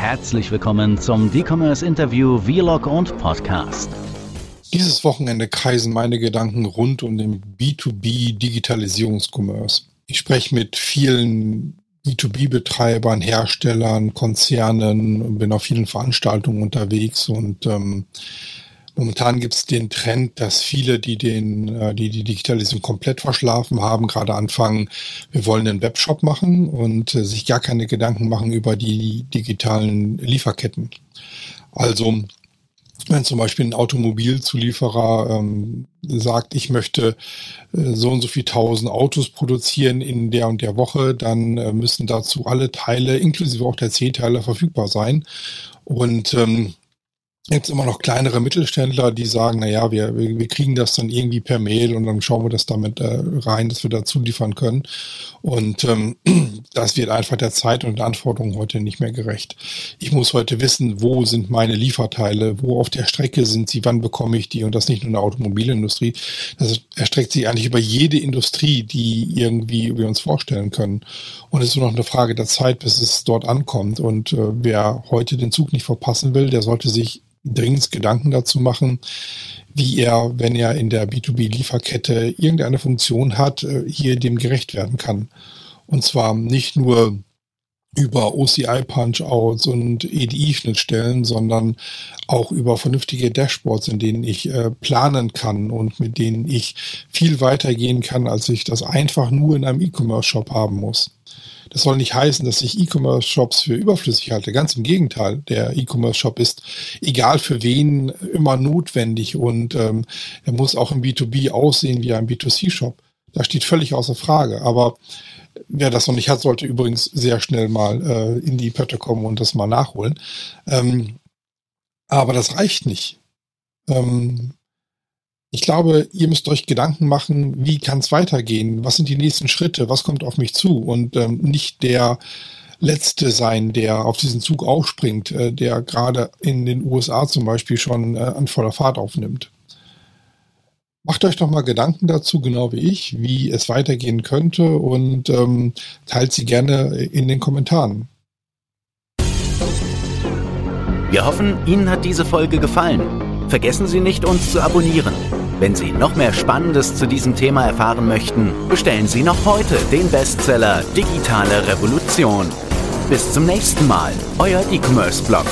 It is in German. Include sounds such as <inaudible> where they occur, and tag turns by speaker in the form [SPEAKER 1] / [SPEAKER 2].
[SPEAKER 1] herzlich willkommen zum D-Commerce Interview Vlog und Podcast.
[SPEAKER 2] Dieses Wochenende kreisen meine Gedanken rund um den B2B Digitalisierungskommerce. Ich spreche mit vielen B2B-Betreibern, Herstellern, Konzernen, bin auf vielen Veranstaltungen unterwegs und ähm, Momentan gibt es den Trend, dass viele, die den, äh, die die Digitalisierung komplett verschlafen haben, gerade anfangen, wir wollen einen Webshop machen und äh, sich gar keine Gedanken machen über die digitalen Lieferketten. Also wenn zum Beispiel ein Automobilzulieferer ähm, sagt, ich möchte äh, so und so viel tausend Autos produzieren in der und der Woche, dann äh, müssen dazu alle Teile, inklusive auch der C-Teile, verfügbar sein. Und ähm, Jetzt immer noch kleinere Mittelständler, die sagen, na ja, wir, wir kriegen das dann irgendwie per Mail und dann schauen wir das damit äh, rein, dass wir dazu liefern können. Und ähm, <clears throat> das wird einfach der Zeit und der Anforderungen heute nicht mehr gerecht. Ich muss heute wissen, wo sind meine Lieferteile, wo auf der Strecke sind sie, wann bekomme ich die und das nicht nur in der Automobilindustrie. Das erstreckt sich eigentlich über jede Industrie, die irgendwie wir uns vorstellen können. Und es ist nur noch eine Frage der Zeit, bis es dort ankommt. Und äh, wer heute den Zug nicht verpassen will, der sollte sich dringend Gedanken dazu machen, wie er, wenn er in der B2B-Lieferkette irgendeine Funktion hat, äh, hier dem gerecht werden kann. Und zwar nicht nur über OCI-Punch-Outs und EDI-Schnittstellen, sondern auch über vernünftige Dashboards, in denen ich äh, planen kann und mit denen ich viel weiter gehen kann, als ich das einfach nur in einem E-Commerce-Shop haben muss. Das soll nicht heißen, dass ich E-Commerce-Shops für überflüssig halte. Ganz im Gegenteil. Der E-Commerce-Shop ist egal für wen immer notwendig und ähm, er muss auch im B2B aussehen wie ein B2C-Shop. Das steht völlig außer Frage. Aber wer das noch nicht hat, sollte übrigens sehr schnell mal äh, in die Pötte kommen und das mal nachholen. Ähm, aber das reicht nicht. Ähm, ich glaube, ihr müsst euch Gedanken machen, wie kann es weitergehen? Was sind die nächsten Schritte? Was kommt auf mich zu? Und ähm, nicht der Letzte sein, der auf diesen Zug aufspringt, äh, der gerade in den USA zum Beispiel schon äh, an voller Fahrt aufnimmt. Macht euch doch mal Gedanken dazu, genau wie ich, wie es weitergehen könnte und ähm, teilt sie gerne in den Kommentaren.
[SPEAKER 1] Wir hoffen, Ihnen hat diese Folge gefallen. Vergessen Sie nicht, uns zu abonnieren. Wenn Sie noch mehr Spannendes zu diesem Thema erfahren möchten, bestellen Sie noch heute den Bestseller Digitale Revolution. Bis zum nächsten Mal, euer E-Commerce-Blog.